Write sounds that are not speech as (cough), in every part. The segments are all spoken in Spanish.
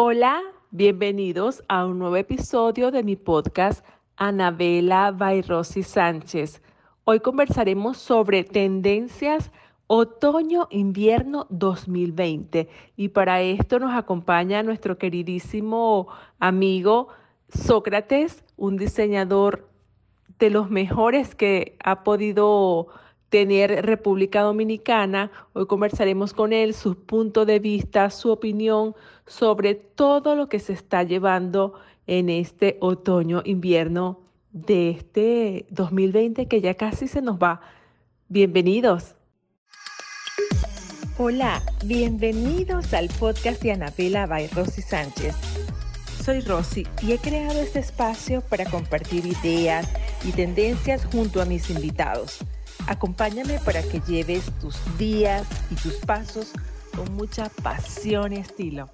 Hola, bienvenidos a un nuevo episodio de mi podcast Anabela Bairrosi Sánchez. Hoy conversaremos sobre tendencias otoño-invierno 2020 y para esto nos acompaña nuestro queridísimo amigo Sócrates, un diseñador de los mejores que ha podido tener República Dominicana. Hoy conversaremos con él su punto de vista, su opinión sobre todo lo que se está llevando en este otoño-invierno de este 2020 que ya casi se nos va. Bienvenidos. Hola, bienvenidos al podcast de Anabela by Rosy Sánchez. Soy Rosy y he creado este espacio para compartir ideas y tendencias junto a mis invitados. Acompáñame para que lleves tus días y tus pasos con mucha pasión y estilo.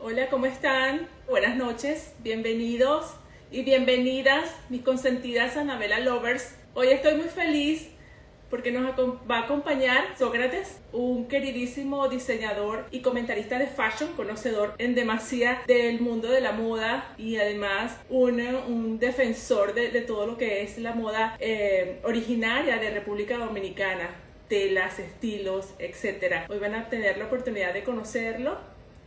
Hola, ¿cómo están? Buenas noches, bienvenidos y bienvenidas, mis consentidas Anabela Lovers. Hoy estoy muy feliz porque nos va a acompañar Sócrates, un queridísimo diseñador y comentarista de fashion, conocedor en demasía del mundo de la moda y además un, un defensor de, de, todo lo que es la moda eh, originaria de República Dominicana telas, estilos, etc. Hoy van a tener la oportunidad de conocerlo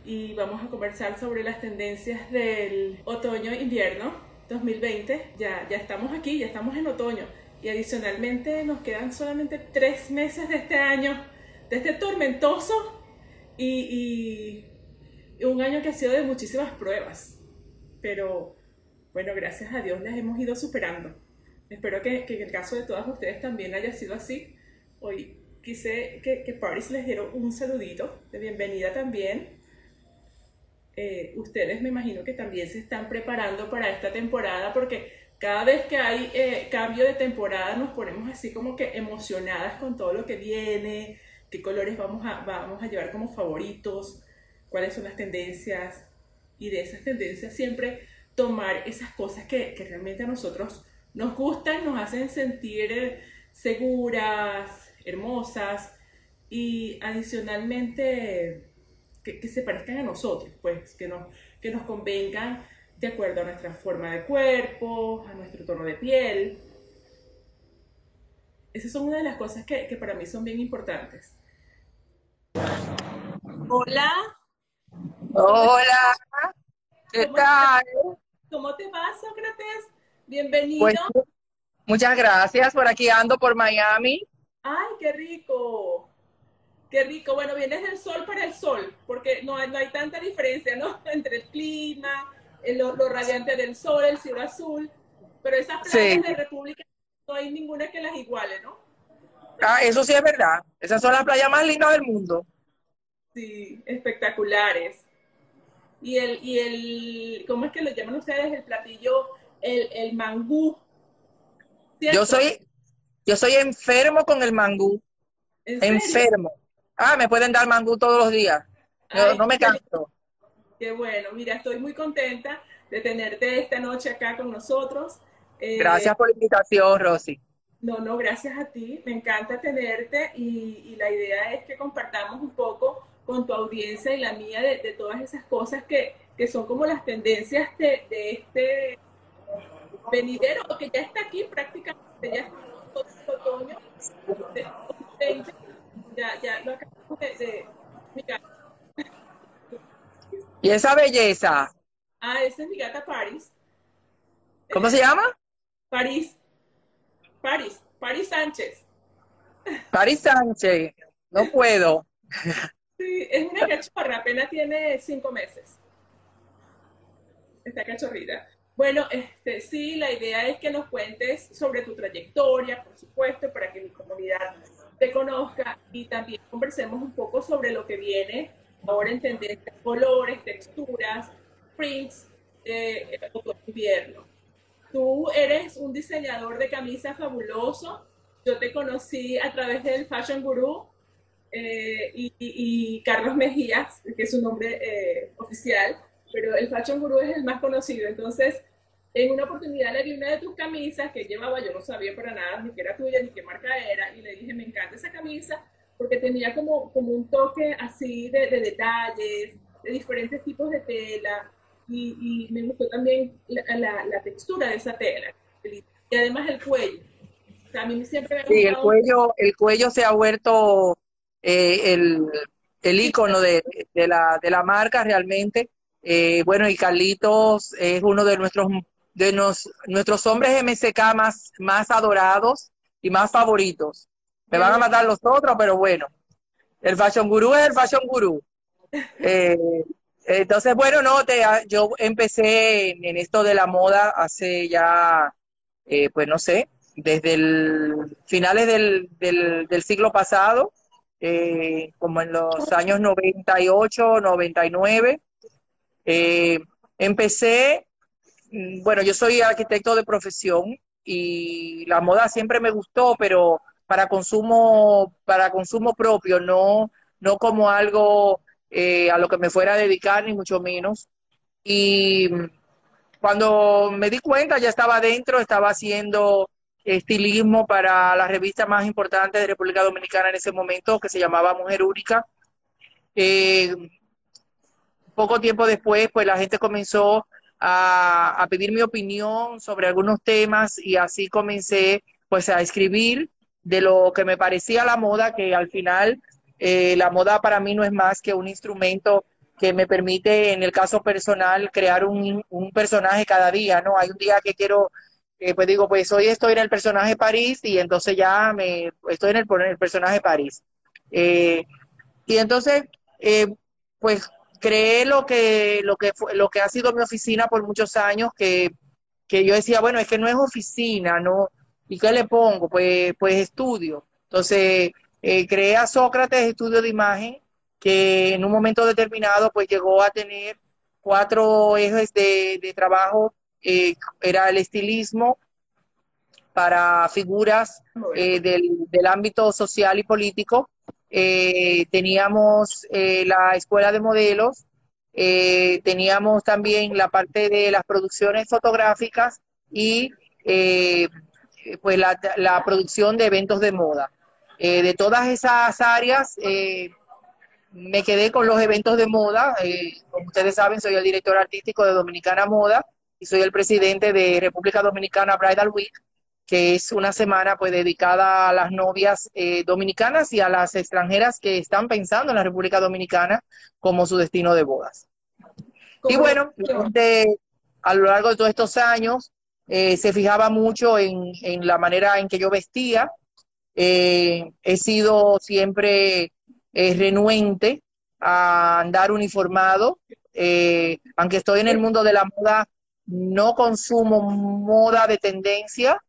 y vamos a conversar sobre las tendencias del otoño-invierno 2020. Ya, ya estamos aquí, ya estamos en otoño y adicionalmente nos quedan solamente tres meses de este año, de este tormentoso y, un año que ha sido de muchísimas pruebas. Pero bueno, gracias a Dios las hemos ido superando. Espero que, en el caso de todas ustedes también haya sido así. Hoy quise que, que Paris les diera un saludito de bienvenida también. Eh, ustedes me imagino que también se están preparando para esta temporada porque cada vez que hay eh, cambio de temporada nos ponemos así como que emocionadas con todo lo que viene, qué colores vamos a, vamos a llevar como favoritos, cuáles son las tendencias y de esas tendencias siempre tomar esas cosas que, que realmente a nosotros nos gustan, nos hacen sentir eh, seguras, hermosas y adicionalmente que, que, se parezcan a nosotros, pues que, no, que nos convengan de acuerdo a nuestra forma de cuerpo, a nuestro tono de piel. Esas son una de las cosas que, que para mí son bien importantes. Hola. Hola. ¿Qué tal? ¿Cómo te va, Sócrates? Bienvenido. Pues, muchas gracias. Por aquí ando por Miami. Ay, qué rico. Qué rico. Bueno, vienes del sol para el sol, porque no hay, no hay tanta diferencia, ¿no? (laughs) Entre el clima, lo, radiante del sol, el cielo azul, pero esas playas de República no hay ninguna que las iguale, ¿no? Ah, eso sí es verdad. Esas son las playas más lindas del mundo. Sí, espectaculares. Y el, y el, ¿cómo es que lo llaman ustedes? El platillo, el, el mangú. Yo soy, yo soy enfermo con el mangú. enfermo. Ah, me pueden dar mangú todos los días. no me canso. Qué bueno, mira, estoy muy contenta de tenerte esta noche acá con nosotros. Eh, gracias por la invitación, Rosy. No, no, gracias a ti. Me encanta tenerte y, la idea es que compartamos un poco con tu audiencia y la mía de, todas esas cosas que, son como las tendencias de, este venidero, que ya está aquí prácticamente, ya está todo este otoño. ya, ya lo acabamos de, de ¿Y esa belleza? Ah, esa es mi gata Paris. ¿Cómo se llama? París. París. París Sánchez. (laughs) París Sánchez. No puedo. Sí, es una cachorra, apenas tiene cinco meses. Esta cachorrita. Bueno, este, sí, la idea es que nos cuentes sobre tu trayectoria, por supuesto, para que mi comunidad te conozca y también conversemos un poco sobre lo que viene ahora entender colores, texturas, prints de invierno. Tú eres un diseñador de camisas fabuloso. Yo te conocí a través del Fashion Guru eh, y, Carlos Mejías, que es su nombre eh, oficial, pero el Fashion Guru es el más conocido. Entonces, en una oportunidad le vi una de tus camisas que llevaba, yo no sabía para nada ni qué era tuya ni qué marca era, y le dije, me encanta esa camisa, porque tenía como, como un toque así de, detalles, de diferentes tipos de tela y, me gustó también la, textura de esa tela y además el cuello. a mí siempre me sí, el cuello, el cuello se ha vuelto eh, el, el icono de, de, la, de la marca realmente. Eh, bueno, y Carlitos es uno de nuestros de nos, nuestros hombres MSK más, más adorados y más favoritos. Me van a matar los otros, pero bueno. El Fashion Guru es el Fashion Guru. (laughs) Eh, entonces, bueno, no, te, yo empecé en, esto de la moda hace ya, eh, pues no sé, desde el finales del, del, siglo pasado, eh, como en los años 98, 99. empecé, mm, bueno, yo soy arquitecto de profesión y la moda siempre me gustó, pero para consumo, para consumo propio, no, no como algo eh, a lo que me fuera a dedicar, ni mucho menos. Y cuando me di cuenta, ya estaba adentro, estaba haciendo estilismo para la revista más importante de República Dominicana en ese momento, que se llamaba Mujer Única. Eh, poco tiempo después, pues la gente comenzó a, a, pedir mi opinión sobre algunos temas y así comencé pues a escribir de lo que me parecía la moda, que al final eh, la moda para mí no es más que un instrumento que me permite, en el caso personal, crear un, personaje cada día, ¿no? Hay un día que quiero, eh, pues digo, pues hoy estoy en el personaje París y entonces ya me estoy en el, el personaje París. Eh, y entonces, pues creé lo que, lo, que lo que ha sido mi oficina por muchos años, que, que yo decía, bueno, es que no es oficina, no, ¿Y qué le pongo? Pues, pues estudio. Entonces, eh, creé a Sócrates Estudio de Imagen, que en un momento determinado pues llegó a tener cuatro ejes de, trabajo. Eh, era el estilismo para figuras eh, del, ámbito social y político. teníamos la escuela de modelos, teníamos también la parte de las producciones fotográficas y pues la, producción de eventos de moda. Eh, de todas esas áreas, eh, me quedé con los eventos de moda. Eh, como ustedes saben, soy el director artístico de Dominicana Moda y soy el presidente de República Dominicana Bridal Week, que es una semana pues dedicada a las novias dominicanas y a las extranjeras que están pensando en la República Dominicana como su destino de bodas. Y bueno, a lo largo de todos estos años, eh, se fijaba mucho en, la manera en que yo vestía. Eh, he sido siempre eh, renuente a andar uniformado. aunque estoy en el mundo de la moda, no consumo moda de tendencia.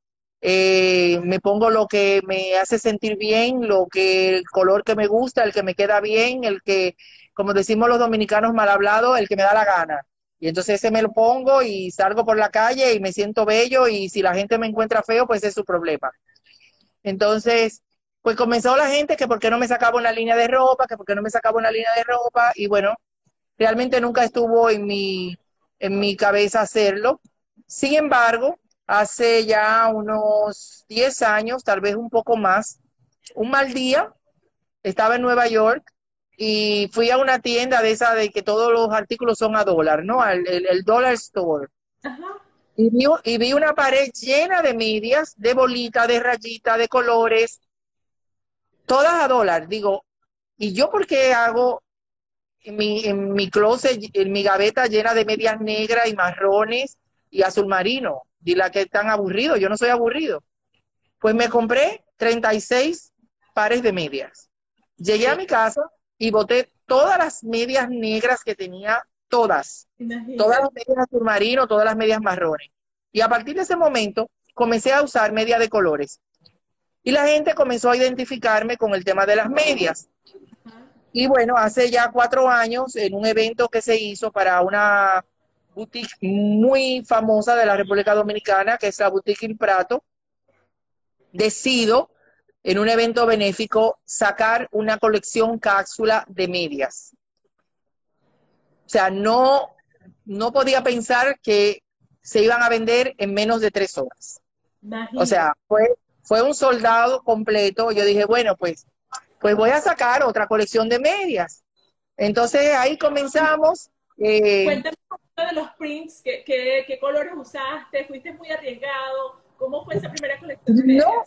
me pongo lo que me hace sentir bien, lo que el color que me gusta, el que me queda bien, el que, como decimos los dominicanos mal hablados, el que me da la gana. Y entonces ese me lo pongo y salgo por la calle y me siento bello y si la gente me encuentra feo, pues es su problema. Entonces, pues comenzó la gente que por qué no me sacaba una línea de ropa, que por qué no me sacaba una línea de ropa y bueno, realmente nunca estuvo en mi, en mi cabeza hacerlo. Sin embargo, hace ya unos 10 años, tal vez un poco más, un mal día, estaba en Nueva York y fui a una tienda de esa de que todos los artículos son a dólar, ¿no? El, el, Dollar Store. Y, vi, y vi una pared llena de medias, de bolitas, de rayitas, de colores, todas a dólar. Digo, ¿y yo por qué hago en mi, en mi closet, en mi gaveta llena de medias negras y marrones y azul marino? Dile que tan aburrido, yo no soy aburrido. Pues me compré 36 pares de medias. Llegué a mi casa, y boté todas las medias negras que tenía, todas. Todas las medias azul marino, todas las medias marrones. Y a partir de ese momento comencé a usar medias de colores. Y la gente comenzó a identificarme con el tema de las medias. Y bueno, hace ya cuatro años, en un evento que se hizo para una boutique muy famosa de la República Dominicana, que es la Boutique Il Prato, decido en un evento benéfico sacar una colección cápsula de medias. O sea, no, no podía pensar que se iban a vender en menos de tres horas. O sea, fue, fue un soldado completo. Yo dije, bueno, pues, pues voy a sacar otra colección de medias. Entonces ahí comenzamos. Eh, Cuéntame de los prints, ¿qué, qué, colores usaste? ¿Fuiste muy arriesgado? ¿Cómo fue esa primera colección? no,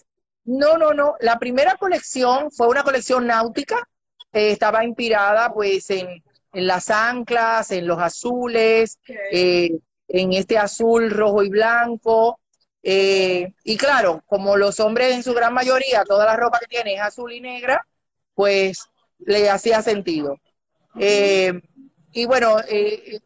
no, no, no. La primera colección fue una colección náutica. Eh, estaba inspirada pues en, en, las anclas, en los azules, eh, en este azul rojo y blanco. Eh, y claro, como los hombres en su gran mayoría, toda la ropa que tienen es azul y negra, pues le hacía sentido. Y bueno, eh,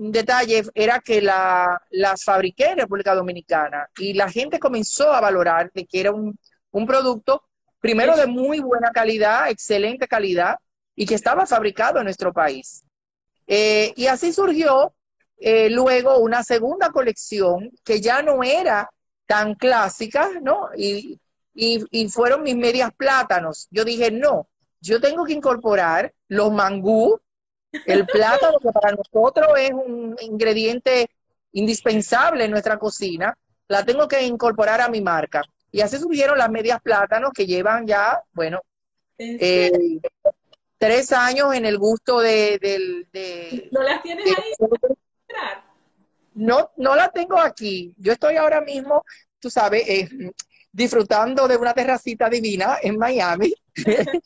otro detalle era que la, las fabriqué en República Dominicana y la gente comenzó a valorar de que era un, un producto, primero de muy buena calidad, excelente calidad, y que estaba fabricado en nuestro país. y así surgió eh, luego una segunda colección que ya no era tan clásica, ¿no? Y, y, fueron mis medias plátanos. Yo dije, no, yo tengo que incorporar los mangú, el plátano, que para nosotros es un ingrediente indispensable en nuestra cocina, la tengo que incorporar a mi marca. Y así surgieron las medias plátanos que llevan ya, bueno, eh, tres años en el gusto de... de ¿No las tienes ahí? No, no la tengo aquí. Yo estoy ahora mismo, tú sabes, eh, disfrutando de una terracita divina en Miami, (laughs)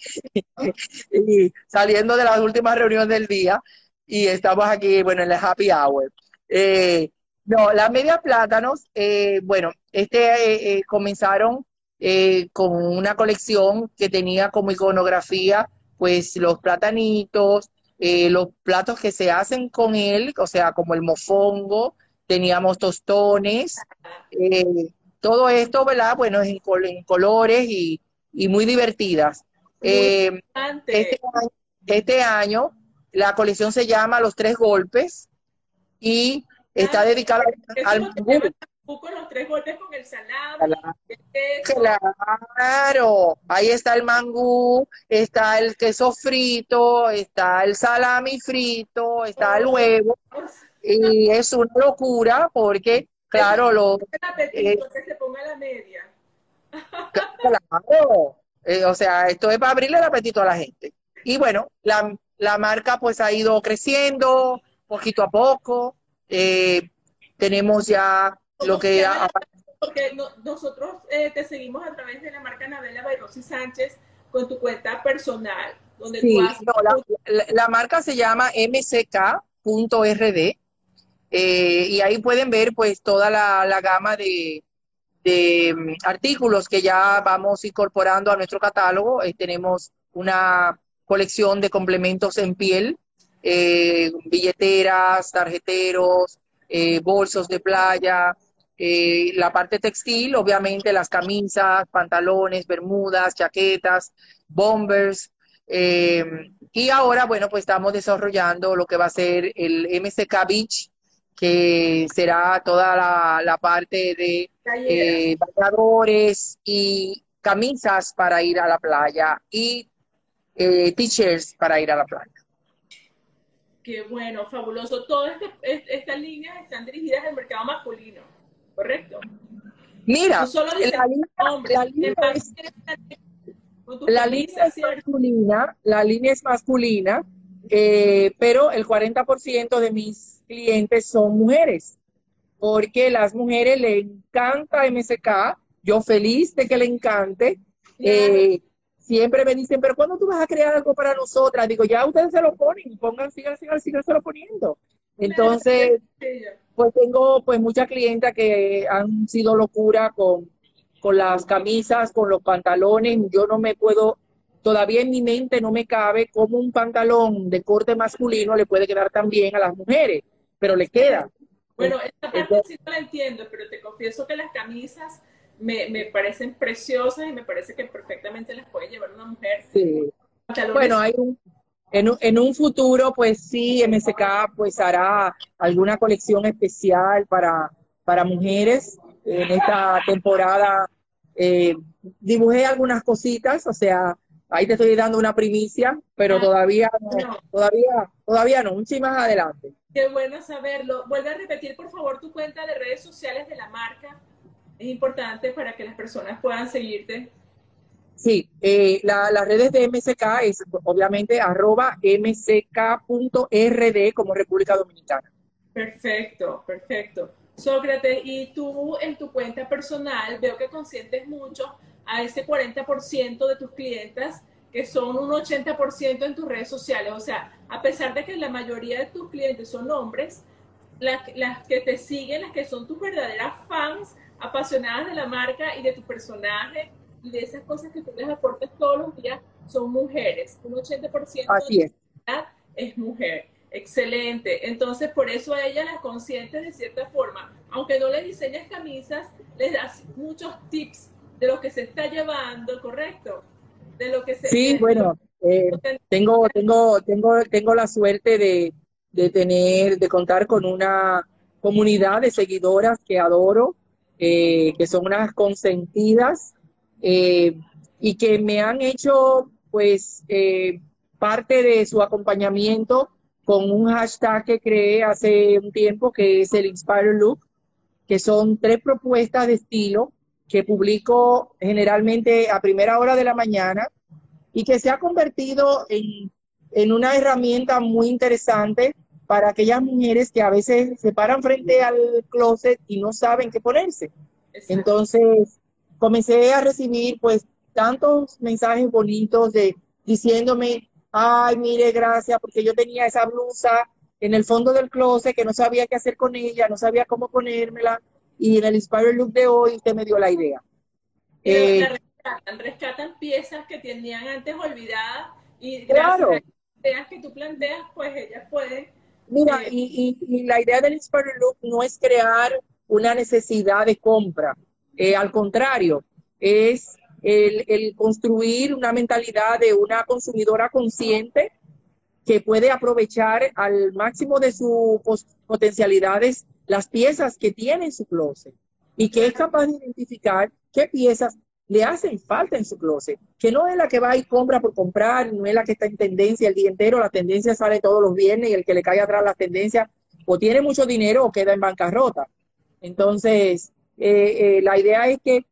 y saliendo de las últimas reuniones del día, y estamos aquí, bueno, en el happy hour. Eh, no, las medias plátanos, eh, bueno, este comenzaron con una colección que tenía como iconografía, pues los platanitos, eh, los platos que se hacen con él, o sea, como el mofongo, teníamos tostones, eh, todo esto, ¿verdad? Bueno, en, en colores y, muy divertidas. Eh, este, este, año, la colección se llama Los Tres Golpes y está ah, dedicada al con los tres golpes con el salami. Claro, ahí está el mangú, está el queso frito, está el salami frito, está el oh. huevo. Y es una locura porque, claro, lo... Eh, que se ponga la media. Claro, eh, o sea, esto es para abrirle el apetito a la gente. Y bueno, la, la marca pues ha ido creciendo poquito a poco. Eh, tenemos ya lo que porque nosotros eh, te seguimos a través de la marca Navela Bayrosi Sánchez con tu cuenta personal, donde tú la, marca se llama mck.rd eh, y ahí pueden ver pues toda la, gama de, mm, artículos que ya vamos incorporando a nuestro catálogo. Eh, tenemos una colección de complementos en piel, billeteras, tarjeteros, bolsos de playa, eh, la parte textil, obviamente las camisas, pantalones, bermudas, chaquetas, bombers. Eh, y ahora, bueno, pues estamos desarrollando lo que va a ser el MCK Beach, que será toda la, parte de eh, bañadores y camisas para ir a la playa y eh, t-shirts para ir a la playa. Qué bueno, fabuloso. Todas este, estas líneas están dirigidas al mercado masculino. ¿correcto? Mira, la línea, es, masculina, la línea es masculina, eh, pero el 40% de mis clientes son mujeres, porque las mujeres le encanta MSK, yo feliz de que le encante. Eh, siempre me dicen, pero ¿cuándo tú vas a crear algo para nosotras? Digo, ya ustedes se lo ponen, pongan, sigan, sigan, sigan se lo poniendo. Entonces, pues tengo pues muchas clientas que han sido locura con, con las camisas, con los pantalones. Yo no me puedo, todavía en mi mente no me cabe cómo un pantalón de corte masculino le puede quedar tan bien a las mujeres, pero le queda. Bueno, esta parte sí no la entiendo, pero te confieso que las camisas me, me, parecen preciosas y me parece que perfectamente las puede llevar una mujer. Sí. Bueno, hay un, en, un futuro, pues sí, MSK pues hará alguna colección especial para, para mujeres. En esta temporada eh, dibujé algunas cositas, o sea, ahí te estoy dando una primicia, pero ah, todavía no, todavía, todavía no, un ching más adelante. Qué bueno saberlo. Vuelve a repetir, por favor, tu cuenta de redes sociales de la marca. Es importante para que las personas puedan seguirte. Sí, eh, las redes de MSK es obviamente arroba mck.rd como República Dominicana. Perfecto, perfecto. Sócrates, y tú en tu cuenta personal veo que consientes mucho a ese 40% de tus clientes que son un 80% en tus redes sociales. O sea, a pesar de que la mayoría de tus clientes son hombres, las, las que te siguen, las que son tus verdaderas fans, apasionadas de la marca y de tu personaje y de esas cosas que tú les aportas todos los días, son mujeres. Un 80% Así es. es mujer. Excelente. Entonces, por eso a ella la consientes de cierta forma. Aunque no le diseñas camisas, les das muchos tips de lo que se está llevando, ¿correcto? De lo que se... Sí, bueno, eh, tengo, tengo, tengo, tengo la suerte de, de, tener, de contar con una comunidad de seguidoras que adoro, eh, que son unas consentidas eh, y que me han hecho, pues, parte de su acompañamiento con un hashtag que creé hace un tiempo que es el Inspire Look, que son tres propuestas de estilo que publico generalmente a primera hora de la mañana y que se ha convertido en, en una herramienta muy interesante para aquellas mujeres que a veces se paran frente al closet y no saben qué ponerse. Entonces, comencé a recibir pues tantos mensajes bonitos de diciéndome, ay, mire, gracias, porque yo tenía esa blusa en el fondo del closet que no sabía qué hacer con ella, no sabía cómo ponérmela, y en el Inspire Look de hoy usted me dio la idea. Eh, rescatan, rescatan, piezas que tenían antes olvidadas y gracias claro. a las ideas que tú planteas, pues ellas pueden... Mira, eh, y, y, la idea del Inspire Look no es crear una necesidad de compra, eh, al contrario, es el, construir una mentalidad de una consumidora consciente que puede aprovechar al máximo de sus potencialidades las piezas que tiene en su closet y que es capaz de identificar qué piezas le hacen falta en su closet, que no es la que va y compra por comprar, no es la que está en tendencia el día entero, la tendencia sale todos los viernes y el que le cae atrás las tendencias o tiene mucho dinero o queda en bancarrota. Entonces, eh, eh, la idea es que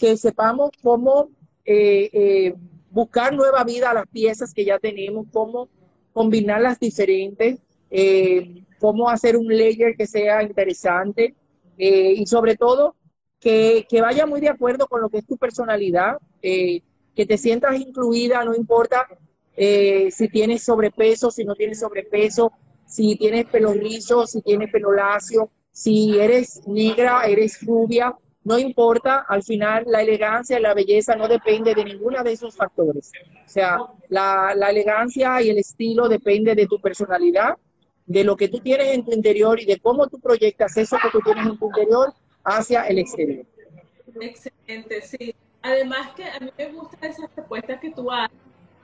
que sepamos cómo eh, eh, buscar nueva vida a las piezas que ya tenemos, cómo combinarlas diferentes, eh, cómo hacer un layer que sea interesante y sobre todo que, que, vaya muy de acuerdo con lo que es tu personalidad, que te sientas incluida, no importa si tienes sobrepeso, si no tienes sobrepeso, si tienes pelo rizo, si tienes pelo lacio, si eres negra, eres rubia, no importa, al final la elegancia y la belleza no depende de ninguno de esos factores. O sea, la, elegancia y el estilo depende de tu personalidad, de lo que tú tienes en tu interior y de cómo tú proyectas eso que tú tienes en tu interior hacia el exterior. Excelente, sí. Además que a mí me gustan esas propuestas que tú haces,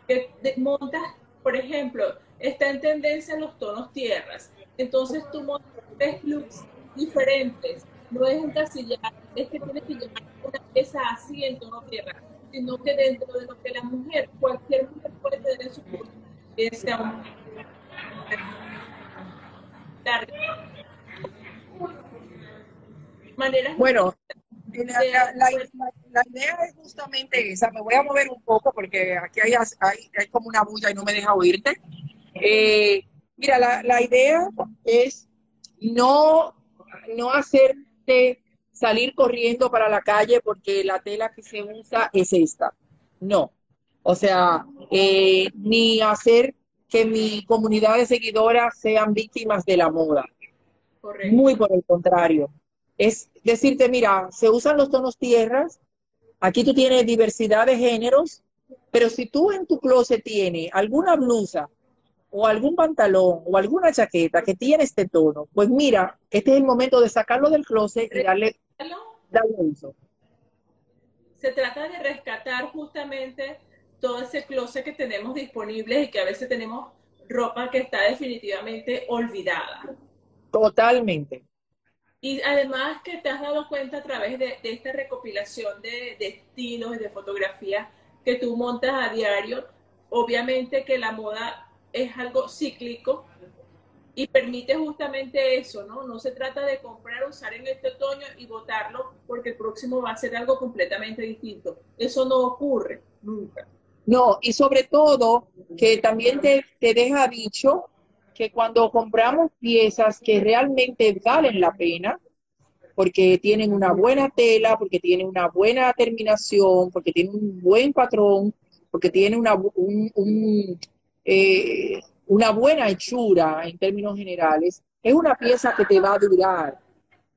que montas, por ejemplo, está en tendencia los tonos tierras. Entonces tú montas tres looks diferentes no es encasillar, es que tienes que llevar una pieza así en tono tierra, sino que dentro de lo que la mujer, cualquier mujer puede tener en su curso, sea un bueno, la, idea es justamente esa. Me voy a mover un poco porque aquí hay, hay, hay como una bulla y no me deja oírte. Eh, mira, la, la idea es no, no hacer salir corriendo para la calle porque la tela que se usa es esta. No. O sea, eh, ni hacer que mi comunidad de seguidoras sean víctimas de la moda. Muy por el contrario. Es decirte, mira, se usan los tonos tierras, aquí tú tienes diversidad de géneros, pero si tú en tu closet tienes alguna blusa o algún pantalón o alguna chaqueta que tiene este tono, pues mira, este es el momento de sacarlo del closet y darle, uso. Se trata de rescatar justamente todo ese closet que tenemos disponible y que a veces tenemos ropa que está definitivamente olvidada. Totalmente. Y además que te has dado cuenta a través de, esta recopilación de, de estilos y de fotografías que tú montas a diario, obviamente que la moda es algo cíclico y permite justamente eso, ¿no? No se trata de comprar, usar en este otoño y botarlo porque el próximo va a ser algo completamente distinto. Eso no ocurre. nunca. No, y sobre todo que también te, te deja dicho que cuando compramos piezas que realmente valen la pena, porque tienen una buena tela, porque tienen una buena terminación, porque tienen un buen patrón, porque tienen una, un, eh, una buena hechura en términos generales, es una pieza que te va a durar.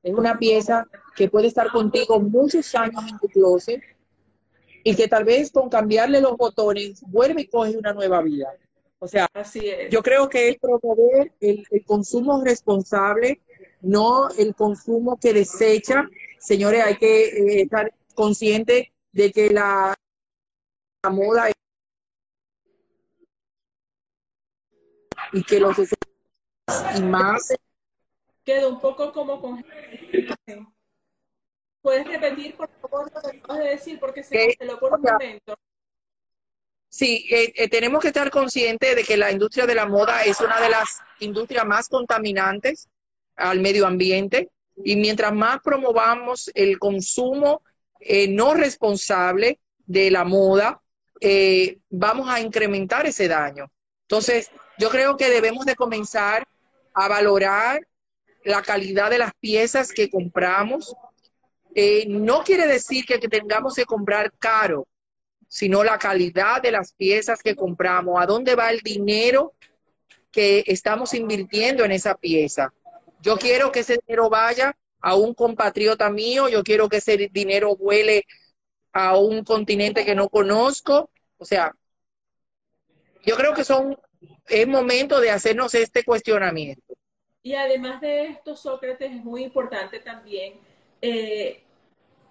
Es una pieza que puede estar contigo muchos años en tu closet y que tal vez con cambiarle los botones vuelve y coge una nueva vida. O sea, Así es. yo creo que es promover el, el consumo responsable, no el consumo que desecha. Señores, hay que eh, estar conscientes de que la, la moda es y que los y más Quedó un poco como con... ¿Puedes repetir, por favor, lo que acabas de decir? Porque se canceló por un momento. Sí, eh, eh, tenemos que estar conscientes de que la industria de la moda es una de las industrias más contaminantes al medio ambiente y mientras más promovamos el consumo eh, no responsable de la moda, eh, vamos a incrementar ese daño. Entonces, yo creo que debemos de comenzar a valorar la calidad de las piezas que compramos. Eh, no quiere decir que, tengamos que comprar caro, sino la calidad de las piezas que compramos, a dónde va el dinero que estamos invirtiendo en esa pieza. Yo quiero que ese dinero vaya a un compatriota mío, yo quiero que ese dinero vuele a un continente que no conozco. O sea, yo creo que son, es momento de hacernos este cuestionamiento. Y además de esto, Sócrates, es muy importante también eh,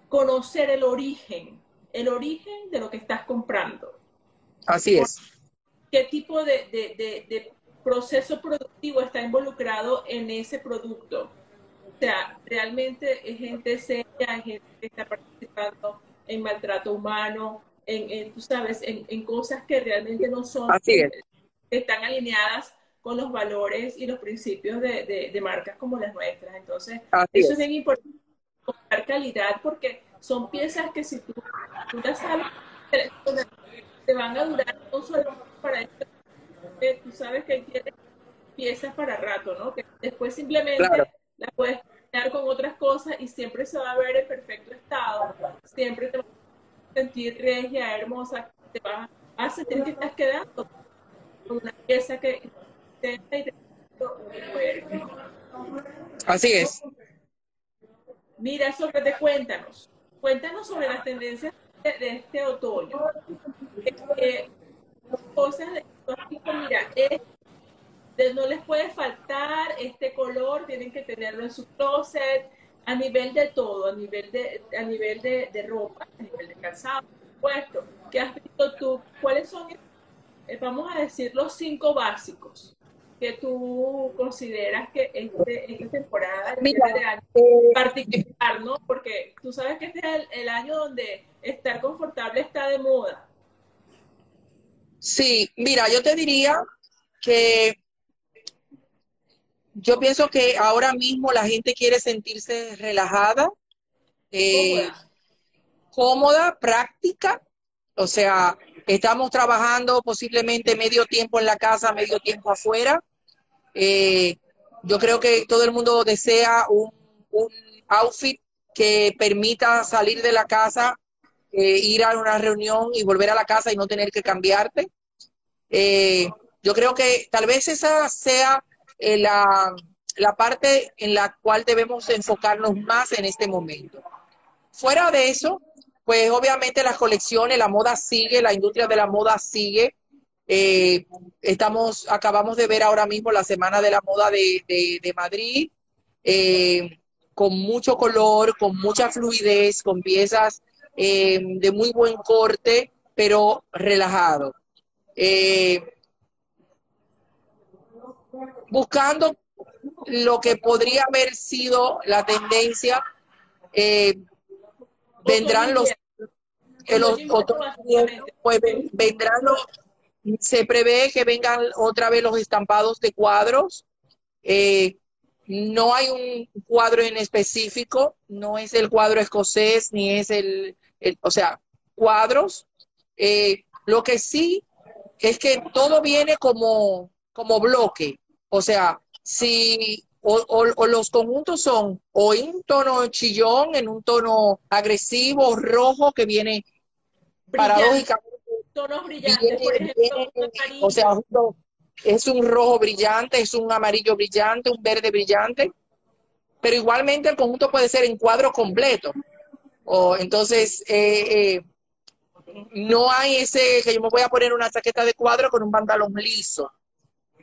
conocer el origen, el origen de lo que estás comprando. Así es. ¿Qué tipo de, de, de, de proceso productivo está involucrado en ese producto? O sea, realmente es gente seria, es gente que está participando en maltrato humano, en, en tú sabes, en, en, cosas que realmente no son, Así es. que están alineadas con los valores y los principios de, de, de marcas como las nuestras. Entonces, Así eso es. es bien importante, comprar calidad, porque son piezas que si tú, tú las sabes, te, van a durar no solo para esto, que tú sabes que tienes piezas para rato, ¿no? Que después simplemente Claro. la puedes cambiar con otras cosas y siempre se va a ver en perfecto estado, siempre te vas a sentir regia, hermosa, te vas a sentir que estás quedando con una pieza que te te- Así es. Mira, Sócrates, cuéntanos. Cuéntanos sobre las tendencias de, este otoño. Eh, mira, no les puede faltar este color, tienen que tenerlo en su closet, a nivel de todo, a nivel de, a nivel de, ropa, a nivel de calzado, por. ¿Qué has visto tú? ¿Cuáles son, eh, vamos a decir, los cinco básicos que tú consideras que este, esta temporada, Mira, de año, Eh, particular, ¿no? Porque tú sabes que este es el, el año donde estar confortable está de moda. Sí, mira, yo te diría que yo pienso que ahora mismo la gente quiere sentirse relajada, eh, Cómoda. cómoda, práctica. O sea, estamos trabajando posiblemente medio tiempo en la casa, medio tiempo afuera. Eh, yo creo que todo el mundo desea un, outfit que permita salir de la casa, eh, ir a una reunión y volver a la casa y no tener que cambiarte. Eh, yo creo que tal vez esa sea la, la parte en la cual debemos enfocarnos más en este momento. Fuera de eso, pues obviamente las colecciones, la moda sigue, la industria de la moda sigue. Eh, estamos, acabamos de ver ahora mismo la Semana de la Moda de, de, de Madrid, eh, con mucho color, con mucha fluidez, con piezas eh, de muy buen corte, pero relajado. Buscando lo que podría haber sido la tendencia, vendrán los, eh, los otros pues ven- vendrán los, se prevé que vengan otra vez los estampados de cuadros. Eh, no hay un cuadro en específico, no es el cuadro escocés ni es el, el- o sea, cuadros. Eh, lo que sí es que todo viene como, como bloque. O sea, si o, los conjuntos son o en un tono chillón, en un tono agresivo, rojo, que viene paradójicamente. Tonos brillantes, por ejemplo, o sea, es un rojo brillante, es un amarillo brillante, un verde brillante, pero igualmente el conjunto puede ser en cuadro completo. O entonces, eh, eh, no hay ese que yo me voy a poner una chaqueta de cuadro con un pantalón liso.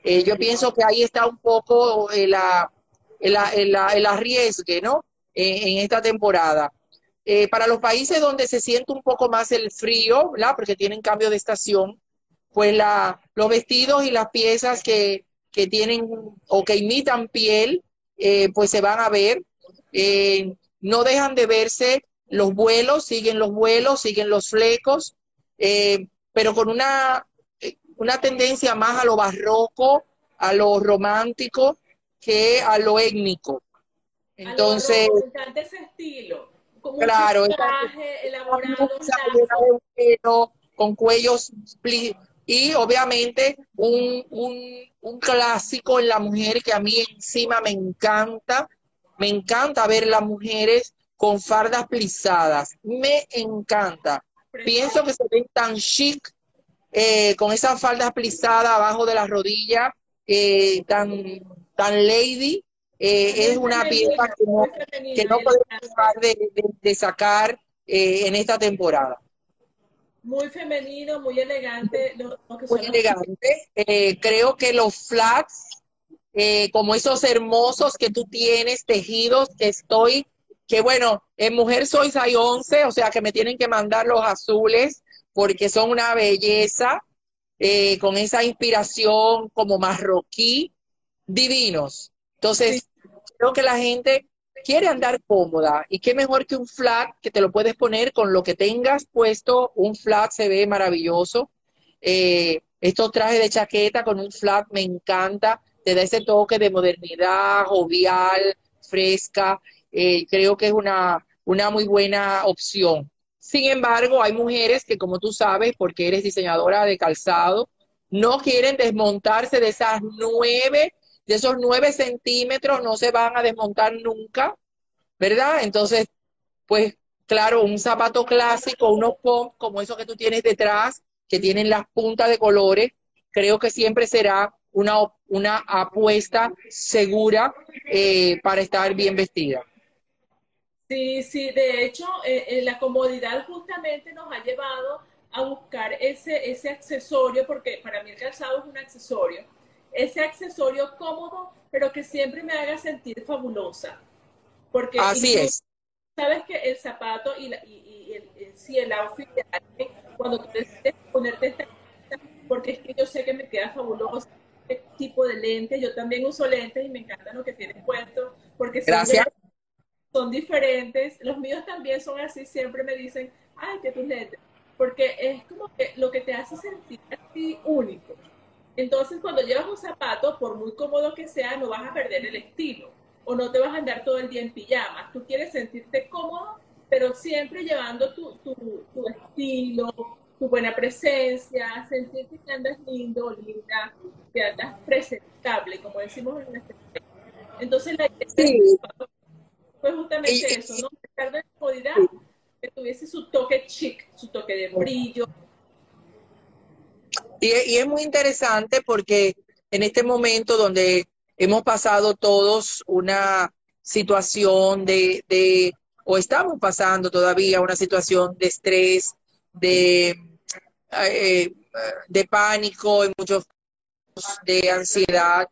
Eh, yo pienso que ahí está un poco el, el, arriesgue, ¿no? en esta temporada. Para los países donde se siente un poco más el frío, ¿verdad? Porque tienen cambio de estación, pues la, los vestidos y las piezas que, que tienen o que imitan piel, pues se van a ver. no dejan de verse los vuelos, siguen los vuelos, siguen los flecos, eh, pero con una, eh, una tendencia más a lo barroco, a lo romántico, que a lo étnico. Entonces, ese estilo, con claro, (laughs) con cuellos y obviamente un, un, un clásico en la mujer que a mí encima me encanta, me encanta ver las mujeres con fardas plisadas. Me encanta. Pienso que se ven tan chic eh, con esa falda plisada abajo de la rodilla, eh, tan, tan lady. Eh, es una pieza que no, que no podemos dejar de, sacar en esta temporada. Muy femenino, muy elegante. muy elegante. creo que los flats, como esos hermosos que tú tienes, tejidos, que estoy que bueno, en mujer soy 11, o sea que me tienen que mandar los azules porque son una belleza, eh, con esa inspiración como marroquí, divinos. Entonces, creo que la gente quiere andar cómoda y qué mejor que un flat que te lo puedes poner con lo que tengas puesto, un flat se ve maravilloso. Eh, estos trajes de chaqueta con un flat me encanta, te da ese toque de modernidad, jovial, fresca. Eh, creo que es una, una muy buena opción. Sin embargo, hay mujeres que, como tú sabes, porque eres diseñadora de calzado, no quieren desmontarse de esas nueve, de esos nueve centímetros, no se van a desmontar nunca, ¿verdad? Entonces, pues, claro, un zapato clásico, unos pumps como esos que tú tienes detrás, que tienen las puntas de colores, creo que siempre será una, una apuesta segura eh, para estar bien vestida. Sí, sí, de hecho, eh, eh, la comodidad justamente nos ha llevado a buscar ese, ese accesorio, porque para mí el calzado es un accesorio, ese accesorio cómodo, pero que siempre me haga sentir fabulosa. Porque Así es. Sabes que el zapato y, la, y, el, sí, el outfit, cuando tú decides ponerte esta porque es que yo sé que me queda fabuloso este tipo de lentes, yo también uso lentes y me encanta lo que tienes puesto, porque Gracias son diferentes. Los míos también son así, siempre me dicen, ay, que tus lentes. Porque es como que lo que te hace sentir así único. Entonces, cuando llevas un zapato, por muy cómodo que sea, no vas a perder el estilo. O no te vas a andar todo el día en pijamas. Tú quieres sentirte cómodo, pero siempre llevando tu, tu, tu estilo, tu buena presencia, sentirte que andas lindo, linda, que andas presentable, como decimos en nuestro Entonces, la idea fue justamente eso, ¿no? De comodidad, que tuviese su toque chic, su toque de brillo. Y, es muy interesante porque en este momento donde hemos pasado todos una situación de, o estamos pasando todavía una situación de estrés, de, eh, de pánico, y muchos de ansiedad,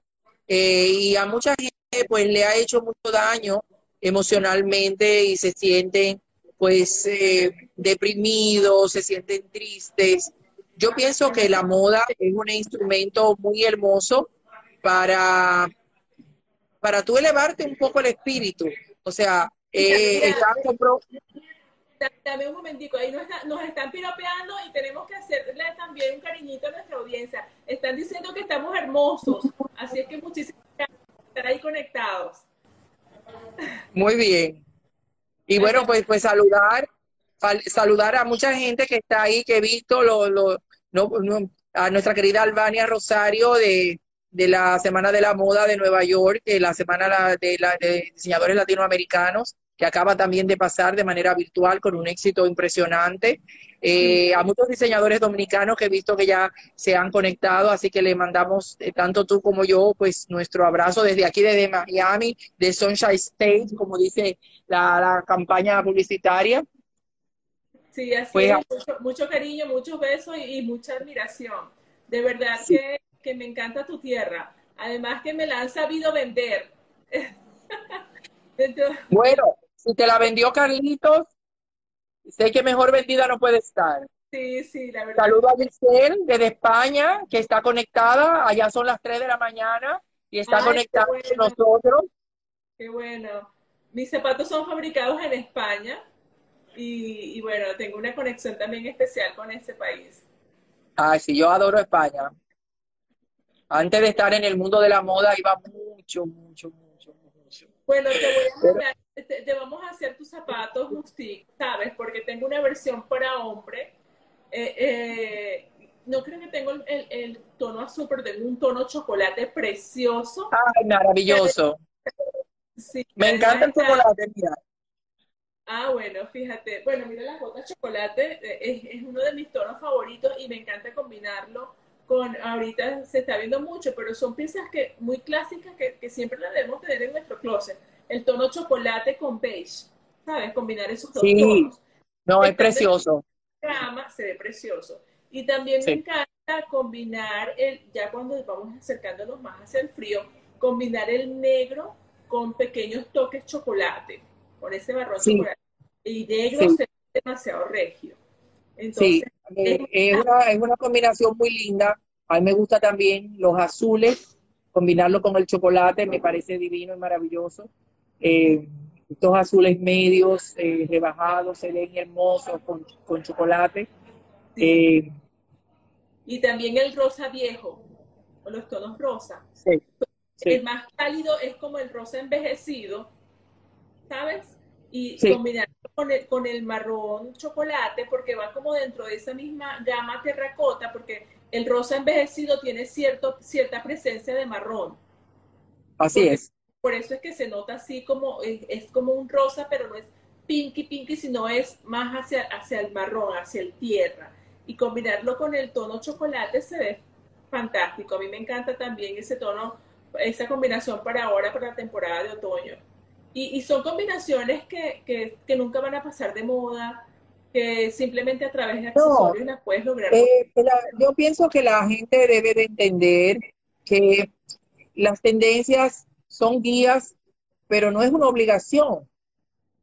eh, y a mucha gente pues le ha hecho mucho daño emocionalmente y se sienten pues eh, deprimidos, se sienten tristes. Yo pienso que la moda es un instrumento muy hermoso para, para tú elevarte un poco el espíritu. O sea, eh, Dame un momentico, ahí nos, nos, están piropeando y tenemos que hacerle también un cariñito a nuestra audiencia. Están diciendo que estamos hermosos, así es que muchísimas gracias por estar ahí conectados. Muy bien. Y bueno, pues, pues saludar, saludar a mucha gente que está ahí, que he visto lo, a nuestra querida Albania Rosario de, de la Semana de la Moda de Nueva York, la Semana de, la, de Diseñadores Latinoamericanos, que acaba también de pasar de manera virtual con un éxito impresionante. Eh, a muchos diseñadores dominicanos que he visto que ya se han conectado, así que le mandamos, eh, tanto tú como yo, pues nuestro abrazo desde aquí, desde Miami, de Sunshine State, como dice la, campaña publicitaria. Sí, así pues, mucho, cariño, muchos besos y, mucha admiración. De verdad que, que me encanta tu tierra. Además que me la han sabido vender. (laughs) bueno, si te la vendió Carlitos, sé que mejor vendida no puede estar. Sí, sí, la verdad. Saludo a Giselle desde España, que está conectada. Allá son las 3 de la mañana y está conectada con nosotros. Qué bueno. Mis zapatos son fabricados en España y, bueno, tengo una conexión también especial con ese país. Ay, sí, yo adoro España. Antes de estar en el mundo de la moda iba mucho, mucho, mucho, mucho. Bueno, te voy a mandar te, vamos a hacer tus zapatos Mustic, ¿sabes? Porque tengo una versión para hombre. Eh, eh, no creo que tengo el, tono azul, pero tengo un tono chocolate precioso. Ay, maravilloso. Sí, Me encanta el chocolate, mira. Ah, bueno, fíjate. Bueno, mira las botas chocolate, eh, es, uno de mis tonos favoritos y me encanta combinarlo con, ahorita se está viendo mucho, pero son piezas que muy clásicas que, que siempre las debemos tener en nuestro closet el tono chocolate con beige, ¿sabes? Combinar esos dos sí. tonos. No, es precioso. Cama se ve precioso. Y también me encanta combinar el, ya cuando vamos acercándonos más hacia el frío, combinar el negro con pequeños toques chocolate, con ese chocolate. Y negro se ve demasiado regio. sí, eh, es, una, es una combinación muy linda. A mí me gusta también los azules, combinarlo con el chocolate, me parece divino y maravilloso. Eh, estos azules medios, eh, rebajados, se ven hermosos con, chocolate. Eh, y también el rosa viejo, o los tonos rosa. El más cálido es como el rosa envejecido, ¿sabes? Y combinarlo con el, con el marrón chocolate, porque va como dentro de esa misma gama terracota, porque el rosa envejecido tiene cierto, cierta presencia de marrón. Así es. Por eso es que se nota así como, es, como un rosa, pero no es pinky pinky, sino es más hacia, hacia el marrón, hacia el tierra. Y combinarlo con el tono chocolate se ve fantástico. A mí me encanta también ese tono, esa combinación para ahora, para la temporada de otoño. Y, son combinaciones que, nunca van a pasar de moda, que simplemente a través de accesorios las puedes lograr. Eh, yo pienso que la gente debe de entender que las tendencias son guías, pero no es una obligación.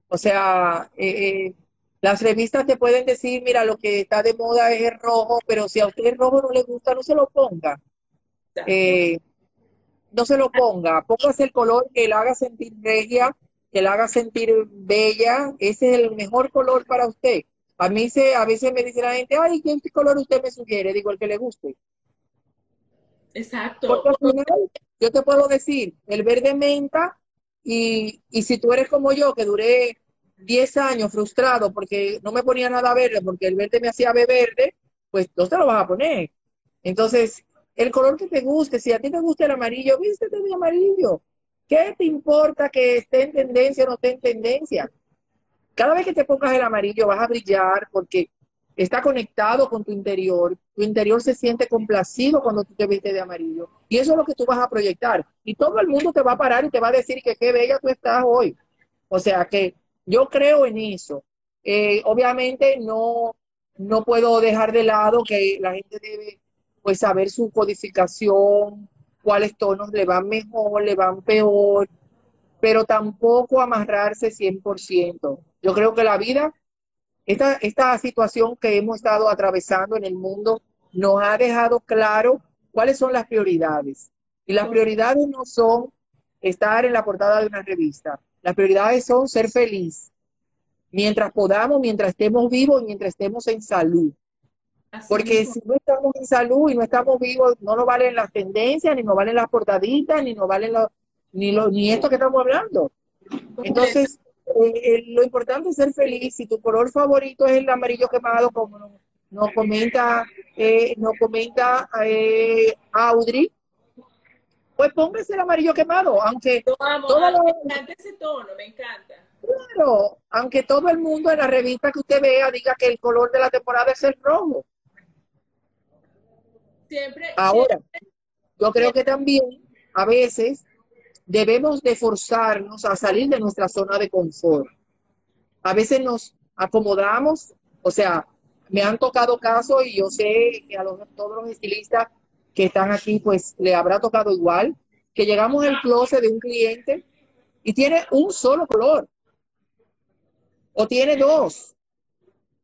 O sea, eh, eh, las revistas te pueden decir, mira, lo que está de moda es el rojo, pero si a usted el rojo no le gusta, no se lo ponga. Eh, no se lo ponga, póngase el color que le haga sentir regia, que le haga sentir bella, ese es el mejor color para usted. A mí se, a veces me dice la gente, ay, ¿qué color usted me sugiere? Digo, el que le guste. Exacto. yo te puedo decir, el verde menta, y, y si tú eres como yo, que duré 10 años frustrado porque no me ponía nada verde, porque el verde me hacía ver verde, pues no te lo vas a poner. Entonces, el color que te guste, si a ti te gusta el amarillo, vístete de amarillo. ¿Qué te importa que esté en tendencia o no esté en tendencia? Cada vez que te pongas el amarillo vas a brillar porque está conectado con tu interior, tu interior se siente complacido cuando tú te vistes de amarillo. Y eso es lo que tú vas a proyectar. Y todo el mundo te va a parar y te va a decir que qué bella tú estás hoy. O sea que yo creo en eso. Eh, obviamente no, no puedo dejar de lado que la gente debe pues saber su codificación, cuáles tonos le van mejor, le van peor, pero tampoco amarrarse 100%. Yo creo que la vida esta, esta situación que hemos estado atravesando en el mundo nos ha dejado claro cuáles son las prioridades. Y las prioridades no son estar en la portada de una revista. Las prioridades son ser feliz. Mientras podamos, mientras estemos vivos y mientras estemos en salud. Porque si no estamos en salud y no estamos vivos, no nos valen las tendencias, ni nos valen las portaditas, ni nos valen los, ni, lo, ni esto que estamos hablando. Entonces, eh, lo importante es ser feliz. Si tu color favorito es el amarillo quemado, como nos, comenta, eh, nos comenta eh, Audrey, pues póngase el amarillo quemado, aunque todo me encanta ese tono, me encanta. Claro, aunque todo el mundo en la revista que usted vea diga que el color de la temporada es el rojo. Siempre. Ahora, yo creo que también a veces debemos de forzarnos a salir de nuestra zona de confort. A veces nos acomodamos, o sea, me han tocado casos y yo sé que a todos los estilistas que están aquí, pues le habrá tocado igual, que llegamos al closet de un cliente y tiene un solo color o tiene dos.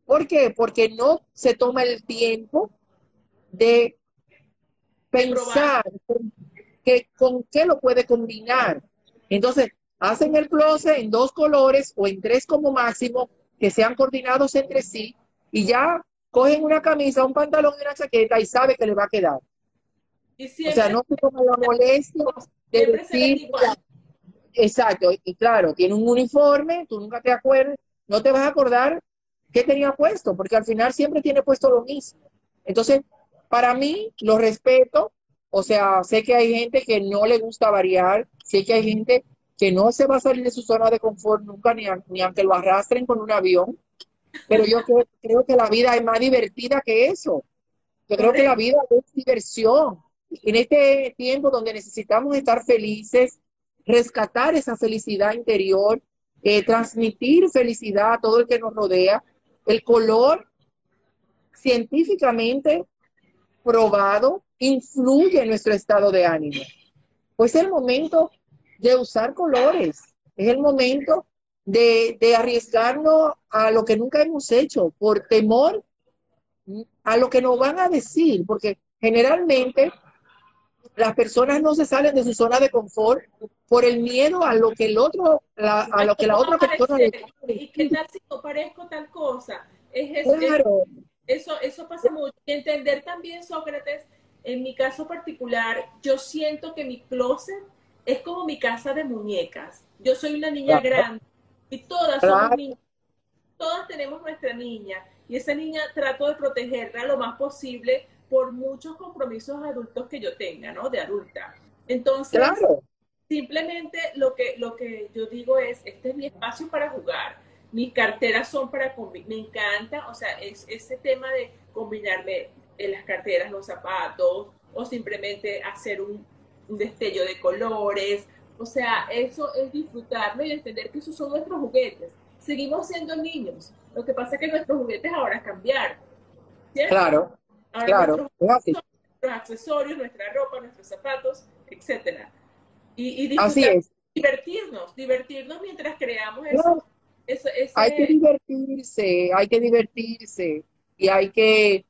¿Por qué? Porque no se toma el tiempo de pensar que, con qué lo puede combinar. Entonces, hacen el closet en dos colores o en tres como máximo, que sean coordinados entre sí, y ya cogen una camisa, un pantalón y una chaqueta y sabe que le va a quedar. o sea, no toma la molestia de decir, exacto, y claro, tiene un uniforme, tú nunca te acuerdas, no te vas a acordar qué tenía puesto, porque al final siempre tiene puesto lo mismo. Entonces, para mí, lo respeto, o sea, sé que hay gente que no le gusta variar, sé que hay gente que no se va a salir de su zona de confort nunca, ni, ni aunque lo arrastren con un avión, pero yo creo, creo, que la vida es más divertida que eso. Yo creo que la vida es diversión. En este tiempo donde necesitamos estar felices, rescatar esa felicidad interior, eh, transmitir felicidad a todo el que nos rodea. El color científicamente probado influye en nuestro estado de ánimo. Pues es el momento de usar colores, es el momento de, de arriesgarnos a lo que nunca hemos hecho por temor a lo que nos van a decir, porque generalmente las personas no se salen de su zona de confort por el miedo a lo que el otro, a lo que la otra persona le ¿Y qué tal si no parezco tal cosa? Es eso, eso, eso pasa mucho. Y entender también, Sócrates, en mi caso particular, yo siento que mi closet es como mi casa de muñecas. Yo soy una niña grande y todas somos niñas. Todas tenemos nuestra niña y esa niña trato de protegerla lo más posible por muchos compromisos adultos que yo tenga, ¿no? De adulta. Entonces, simplemente lo que, lo que yo digo es, este es mi espacio para jugar. Mis carteras son para me encanta, o sea, es ese tema de combinarme en las carteras los zapatos o simplemente hacer un, un destello de colores. O sea, eso es disfrutarme y entender que esos son nuestros juguetes. Seguimos siendo niños. Lo que pasa es que nuestros juguetes ahora cambiaron. ¿cierto? Claro claro, nuestros, accesorios, nuestra ropa, nuestros zapatos, etcétera. Y, Así es. divertirnos, divertirnos mientras creamos Hay que divertirse, hay que divertirse y hay que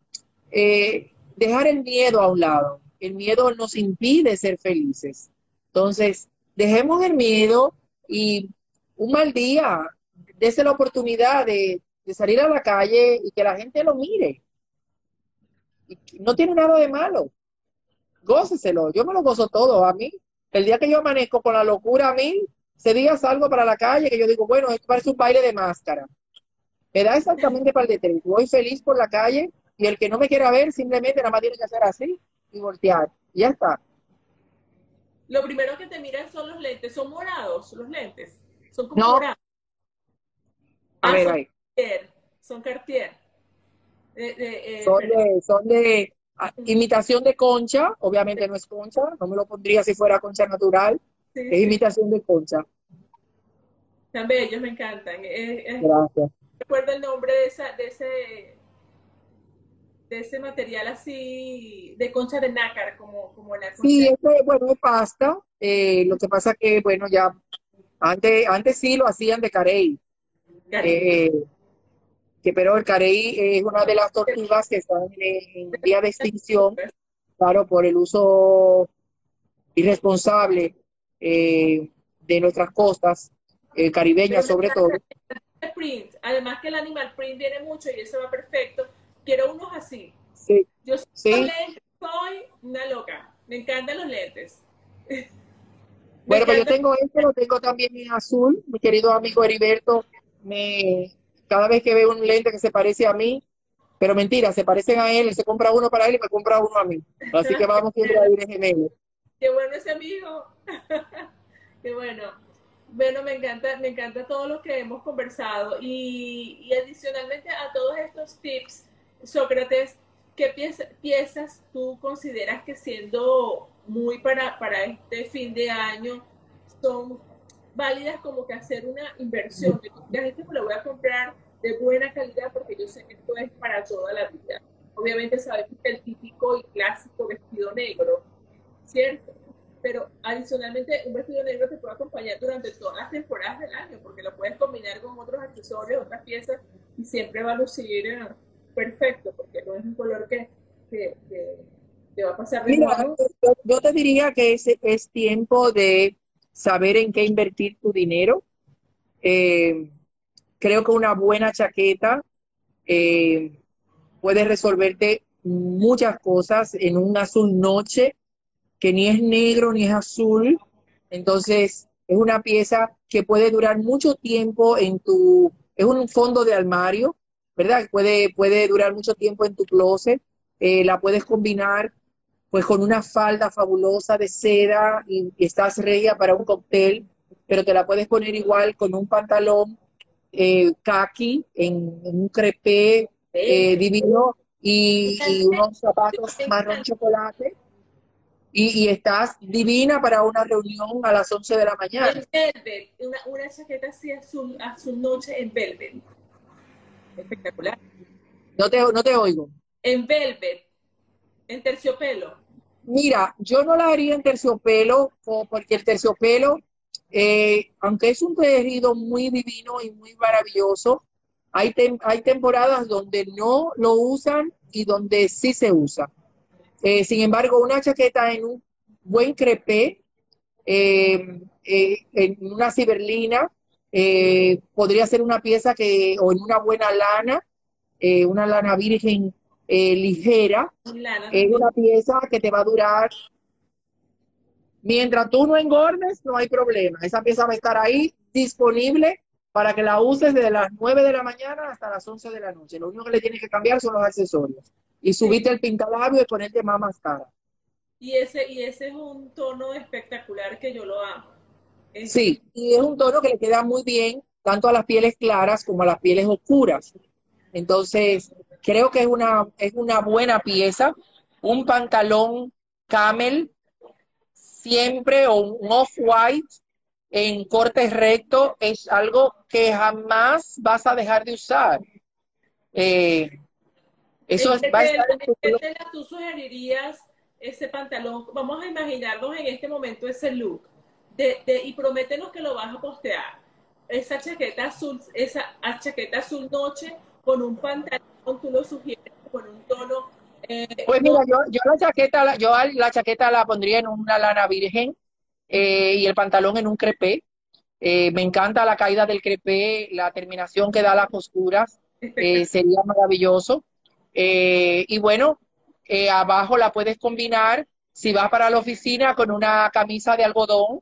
eh, dejar el miedo a un lado. El miedo nos impide ser felices. Entonces, dejemos el miedo y un mal día, dése la oportunidad de, de salir a la calle y que la gente lo mire no tiene nada de malo. Góceselo. Yo me lo gozo todo. A mí, el día que yo amanezco con la locura a mí, ese día salgo para la calle que yo digo, bueno, esto parece un baile de máscara. Me da exactamente para el de Voy feliz por la calle y el que no me quiera ver simplemente nada más tiene que hacer así y voltear. Y ya está. Lo primero que te miran son los lentes. ¿Son morados los lentes? Son como morados. A ah, ver, ahí. Son Cartier. Eh, son de, ah, imitación de concha, obviamente no es concha, no me lo pondría si fuera concha natural, es imitación de concha. Tan bellos, me encantan. Gracias. Recuerdo el nombre de, esa, de ese de ese material así de concha de nácar, como, como la concha. Sí, bueno, es pasta. Eh, lo que pasa que, bueno, ya antes, antes sí lo hacían de carey. Eh, que pero el carey es una de las tortugas que están en, vía de extinción, claro, por el uso irresponsable eh, de nuestras costas eh, caribeñas sobre todo. Además que el animal print viene mucho y eso va perfecto. Quiero unos así. Sí. Yo soy, una loca. Me encantan los lentes. (laughs) Bueno, pues yo tengo este, lo tengo también en azul. Mi querido amigo Heriberto, me, cada vez que veo un lente que se parece a mí, pero mentira, se parecen a él, él se compra uno para él y me compra uno a mí. Así que vamos siempre a ir en gemelo. Qué bueno ese amigo. (laughs) Qué bueno. Bueno, me encanta, me encanta todo lo que hemos conversado y, y adicionalmente a todos estos tips, Sócrates, ¿qué piezas, tú consideras que siendo muy para, para este fin de año son válidas como que hacer una inversión? Que gente me lo voy a comprar de buena calidad porque yo sé que esto es para toda la vida. Obviamente sabemos que el típico y clásico vestido negro, ¿cierto? pero adicionalmente un vestido negro te puede acompañar durante todas las temporadas del año, porque lo puedes combinar con otros accesorios, otras piezas, y siempre va a lucir eh, perfecto, porque no es un color que, que, te va a pasar de Mira, yo, te diría que es, es tiempo de saber en qué invertir tu dinero. Eh, creo que una buena chaqueta eh, puede resolverte muchas cosas en un azul noche que ni es negro ni es azul. Entonces, es una pieza que puede durar mucho tiempo en tu, es un fondo de armario, ¿verdad? Puede, puede durar mucho tiempo en tu closet. Eh, la puedes combinar pues con una falda fabulosa de seda y, estás regia para un cóctel, pero te la puedes poner igual con un pantalón eh, khaki en, un crepé eh, divino y, y, unos zapatos marrón chocolate y, estás divina para una reunión a las 11 de la mañana. En velvet, una, una chaqueta así azul, azul noche en velvet. Espectacular. No te, no te oigo. En velvet, en terciopelo. Mira, yo no la haría en terciopelo, porque el terciopelo, eh, aunque es un tejido muy divino y muy maravilloso, hay, hay temporadas donde no lo usan y donde sí se usa. Eh, sin embargo, una chaqueta en un buen crepé, eh, eh, en una ciberlina, podría ser una pieza que, o en una buena lana, una lana virgen ligera, es una pieza que te va a durar. Mientras tú no engordes, no hay problema. Esa pieza va a estar ahí disponible para que la uses desde las 9 de la mañana hasta las 11 de la noche. Lo único que le tienes que cambiar son los accesorios y subiste el pintalabio y ponerte más máscara. Y ese, y ese es un tono espectacular que yo lo amo. Sí, y es un tono que le queda muy bien tanto a las pieles claras como a las pieles oscuras. Entonces, creo que es una, es una buena pieza. Un pantalón camel, siempre, o un off-white en corte recto, es algo que jamás vas a dejar de usar. Eh, eso es, va a tú sugerirías ese pantalón? Vamos a imaginarnos en este momento ese look de, y prométenos que lo vas a postear. Esa chaqueta azul, esa chaqueta azul noche con un pantalón, tú lo sugieres con un tono. Eh, pues mira, yo, yo, la chaqueta, yo la chaqueta la pondría en una lana virgen eh, y el pantalón en un crepé. Eh, me encanta la caída del crepé, la terminación que da las costuras, (laughs) sería maravilloso. Eh, y bueno, eh, abajo la puedes combinar si vas para la oficina con una camisa de algodón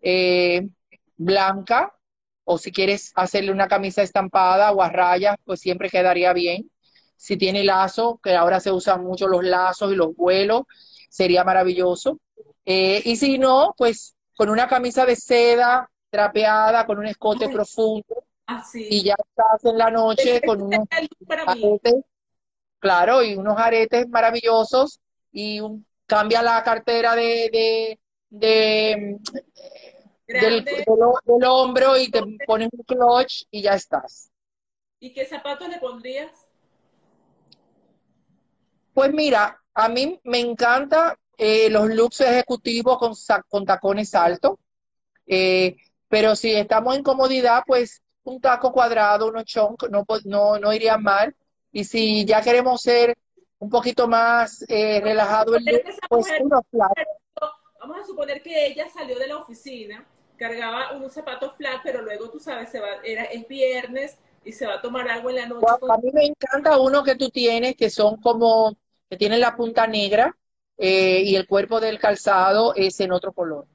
eh, blanca o si quieres hacerle una camisa estampada o a rayas, pues siempre quedaría bien. Si tiene lazo, que ahora se usan mucho los lazos y los vuelos, sería maravilloso. y si no, pues con una camisa de seda trapeada, con un escote profundo, así. y ya estás en la noche con unos (laughs) Claro, y unos aretes maravillosos y un, cambia la cartera de, de, del, hombro y te pones un clutch y ya estás. ¿Y qué zapatos le pondrías? Pues mira, a mí me encanta eh, los looks ejecutivos con, con tacones altos, eh, pero si estamos en comodidad, pues un taco cuadrado, unos chonk, no, no, no iría mal. Y si ya queremos ser un poquito más eh, relajado, pues Vamos a suponer que ella salió de la oficina, cargaba unos zapatos flat, pero luego tú sabes, se va, era, es viernes y se va a tomar algo en la noche. A mí me encanta uno que tú tienes, que son como, que tienen la punta negra eh, y el cuerpo del calzado es en otro color.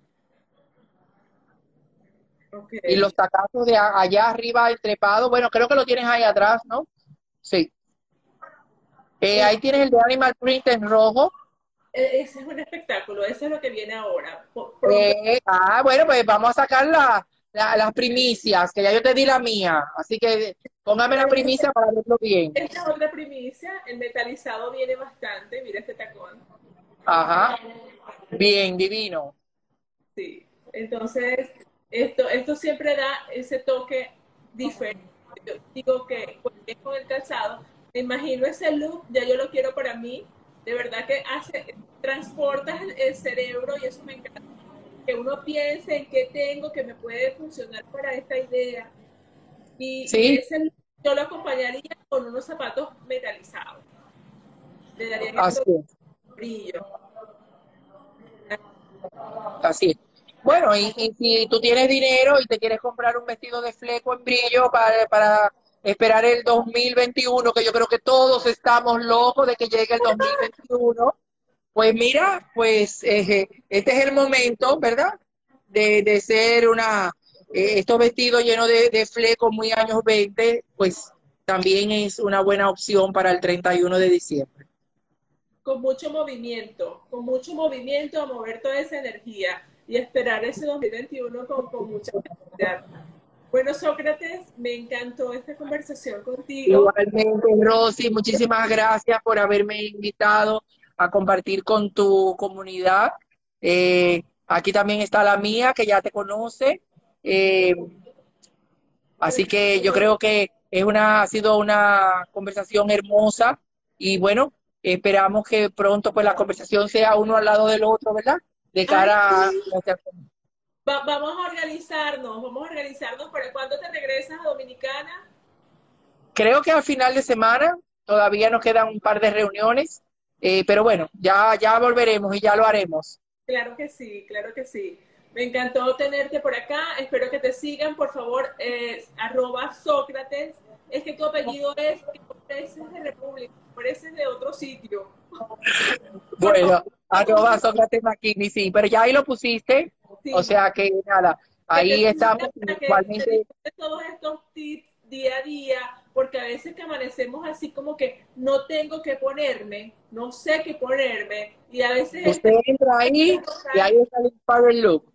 Y los tacazos de allá arriba, el trepado, bueno, creo que lo tienes ahí atrás, ¿no? Sí. Eh, ahí tienes el de Animal Print en rojo. E, ese es un espectáculo, eso es lo que viene ahora. Eh, ah, bueno, pues vamos a sacar las primicias, que ya yo te di la mía, así que póngame la primicia para verlo bien. Esta otra primicia, el metalizado viene bastante, mira este tacón. Ajá, bien, divino. Sí, entonces esto, esto siempre da ese toque diferente. Yo digo que con el calzado, me imagino ese look, ya yo lo quiero para mí, de verdad que hace, transporta el cerebro y eso me encanta. Que uno piense en qué tengo que me puede funcionar para esta idea. Y ese yo lo acompañaría con unos zapatos metalizados. Le daría un brillo. Así es. Bueno, y, si tú tienes dinero y te quieres comprar un vestido de fleco en brillo para, para esperar el 2021, que yo creo que todos estamos locos de que llegue el 2021, pues mira, pues este es el momento, ¿verdad? De, de ser una, eh, estos vestidos llenos de, de fleco muy años 20, pues también es una buena opción para el 31 de diciembre. Con mucho movimiento, con mucho movimiento a mover toda esa energía y esperar ese 2021 con, con mucha felicidad. Bueno, Sócrates, me encantó esta conversación contigo. Igualmente, Rosy, muchísimas gracias por haberme invitado a compartir con tu comunidad. Eh, aquí también está la mía, que ya te conoce. Eh, así que yo creo que es una, ha sido una conversación hermosa y bueno, esperamos que pronto pues la conversación sea uno al lado del otro, ¿verdad? de cara a... vamos a organizarnos, vamos a organizarnos para cuándo te regresas a Dominicana. Creo que al final de semana todavía nos quedan un par de reuniones, eh, pero bueno, ya, ya volveremos y ya lo haremos. Claro que sí, claro que sí. Me encantó tenerte por acá. Espero que te sigan, por favor, eh, arroba Sócrates. Es que tu apellido es, es de República, pareces de otro sitio. Bueno, arroba Sócrates Maquini, sí, pero ya ahí lo pusiste, o sea que nada, ahí estamos igualmente. Todos estos tips día a día, porque a veces que amanecemos así como que no tengo que ponerme, no sé qué ponerme, y a veces... Usted entra ahí y ahí está el Power Look.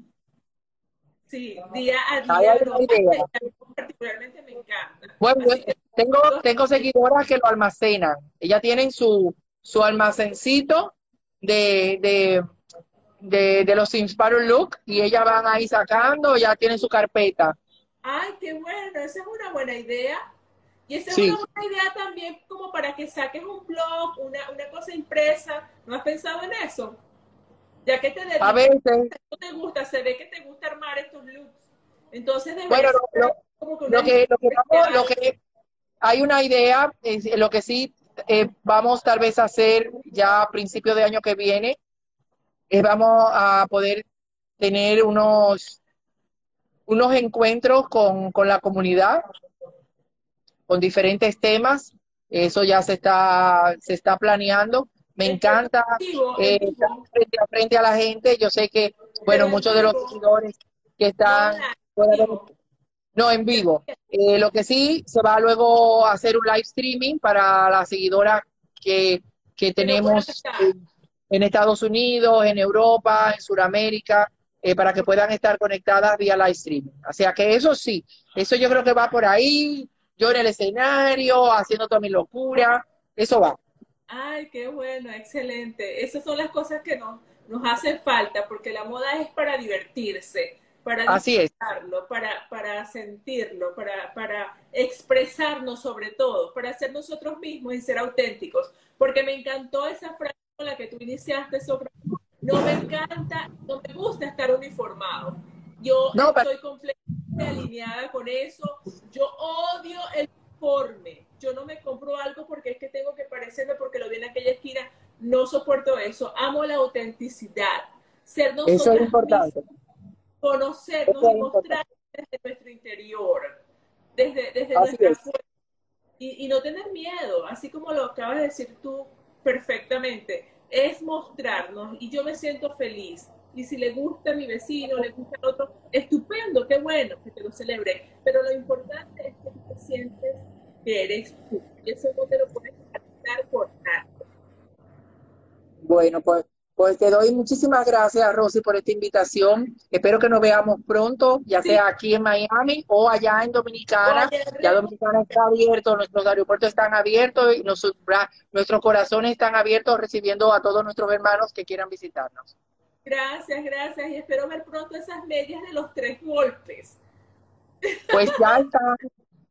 Sí, día a día. particularmente me encanta. Bueno, tengo, tengo seguidoras que lo almacenan. Ellas tienen su, su almacencito de, de, de, los Inspire Look y ellas van ahí sacando, ya tienen su carpeta. Ay, qué bueno, esa es una buena idea. Y esa es una buena idea también como para que saques un blog, una, una cosa impresa. ¿No has pensado en eso? Ya que te a veces no te gusta, se ve que te gusta armar estos looks. Entonces, bueno, lo, que, lo, que, lo que hay una idea, lo que sí eh, vamos tal vez a hacer ya a principio de año que viene, es vamos a poder tener unos, unos encuentros con, con la comunidad, con diferentes temas. Eso ya se está, se está planeando. Me encanta eh, frente a frente a la gente. Yo sé que, bueno, muchos de los seguidores que están no, en vivo. Eh, lo que sí, se va luego a hacer un live streaming para las seguidoras que, que tenemos en, Estados Unidos, en Europa, en Sudamérica, eh, para que puedan estar conectadas vía live streaming. O sea que eso sí, eso yo creo que va por ahí, yo en el escenario, haciendo toda mi locura, eso va. Ay, qué bueno, excelente. Esas son las cosas que nos, nos hacen falta, porque la moda es para divertirse para Así para, para sentirlo, para, para expresarnos sobre todo, para ser nosotros mismos y ser auténticos. Porque me encantó esa frase la que tú iniciaste sobre, no me encanta, no me gusta estar uniformado. Yo estoy completamente alineada con eso. Yo odio el uniforme. Yo no me compro algo porque es que tengo que parecerme porque lo vi en aquella esquina. No soporto eso. Amo la autenticidad. Ser nosotros Eso es importante conocernos y mostrarnos desde nuestro interior, desde, desde nuestra fuerza. Y, y, no tener miedo, así como lo acabas de decir tú perfectamente, es mostrarnos y yo me siento feliz y si le gusta a mi vecino, le gusta al otro, estupendo, qué bueno que te lo celebre. Pero lo importante es que te sientes que eres tú. Y eso no te lo puedes por nada. Bueno, pues, pues te doy muchísimas gracias, Rosy, por esta invitación. Espero que nos veamos pronto, ya sea aquí en Miami o allá en Dominicana. Ya Dominicana está abierto, nuestros aeropuertos están abiertos y nuestros corazones están abiertos recibiendo a todos nuestros hermanos que quieran visitarnos. Gracias, gracias. Y espero ver pronto esas medias de los tres golpes. Pues ya están,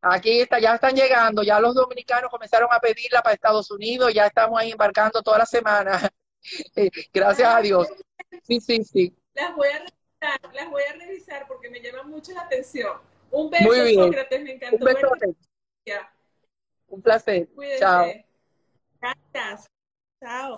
aquí está, ya están llegando, ya los dominicanos comenzaron a pedirla para Estados Unidos, ya estamos ahí embarcando toda la semana. Gracias a Dios. Sí, sí, sí. Las voy a revisar, las voy a revisar porque me llama mucho la atención. Un beso, Muy bien. Sócrates, me encantó. Un beso. Un placer. Chao. Gracias. Chao.